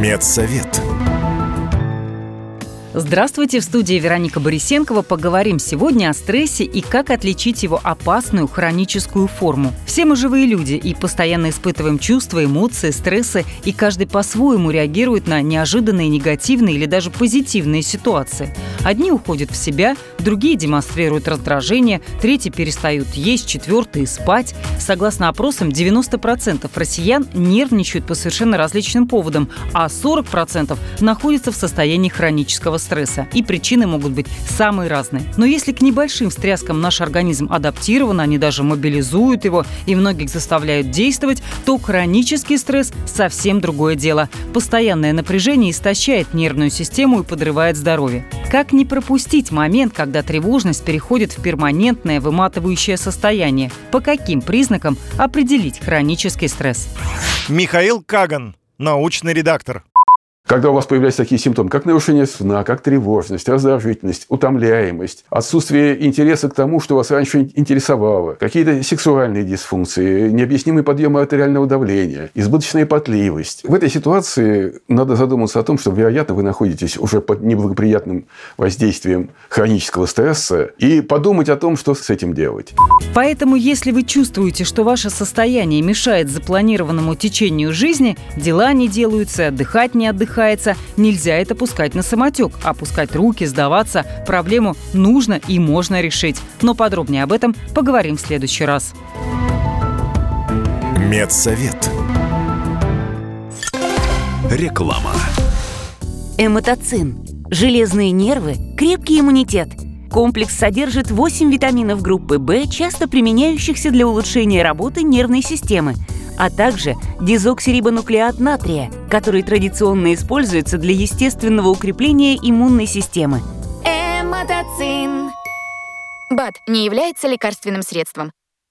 Медсовет. Здравствуйте, в студии Вероника Борисенкова. Поговорим сегодня о стрессе и как отличить его опасную хроническую форму. Все мы живые люди и постоянно испытываем чувства, эмоции, стрессы, и каждый по-своему реагирует на неожиданные негативные или даже позитивные ситуации. Одни уходят в себя, другие демонстрируют раздражение, третьи перестают есть, четвертые – спать. Согласно опросам, 90% россиян нервничают по совершенно различным поводам, а 40% находятся в состоянии хронического стресса. И причины могут быть самые разные. Но если к небольшим встряскам наш организм адаптирован, они даже мобилизуют его и многих заставляют действовать, то хронический стресс – совсем другое дело. Постоянное напряжение истощает нервную систему и подрывает здоровье. Как не пропустить момент, когда тревожность переходит в перманентное выматывающее состояние? По каким признакам определить хронический стресс? Михаил Каган, научный редактор. Когда у вас появляются такие симптомы, как нарушение сна, как тревожность, раздражительность, утомляемость, отсутствие интереса к тому, что вас раньше интересовало, какие-то сексуальные дисфункции, необъяснимый подъем артериального давления, избыточная потливость. В этой ситуации надо задуматься о том, что, вероятно, вы находитесь уже под неблагоприятным воздействием хронического стресса и подумать о том, что с этим делать. Поэтому, если вы чувствуете, что ваше состояние мешает запланированному течению жизни, дела не делаются, отдыхать не отдыхать, задыхается, нельзя это пускать на самотек. Опускать руки, сдаваться. Проблему нужно и можно решить. Но подробнее об этом поговорим в следующий раз. Медсовет. Реклама. Эмотоцин. Железные нервы, крепкий иммунитет. Комплекс содержит 8 витаминов группы В, часто применяющихся для улучшения работы нервной системы – а также дезоксирибонуклеат натрия, который традиционно используется для естественного укрепления иммунной системы. Эмотоцин. БАД не является лекарственным средством.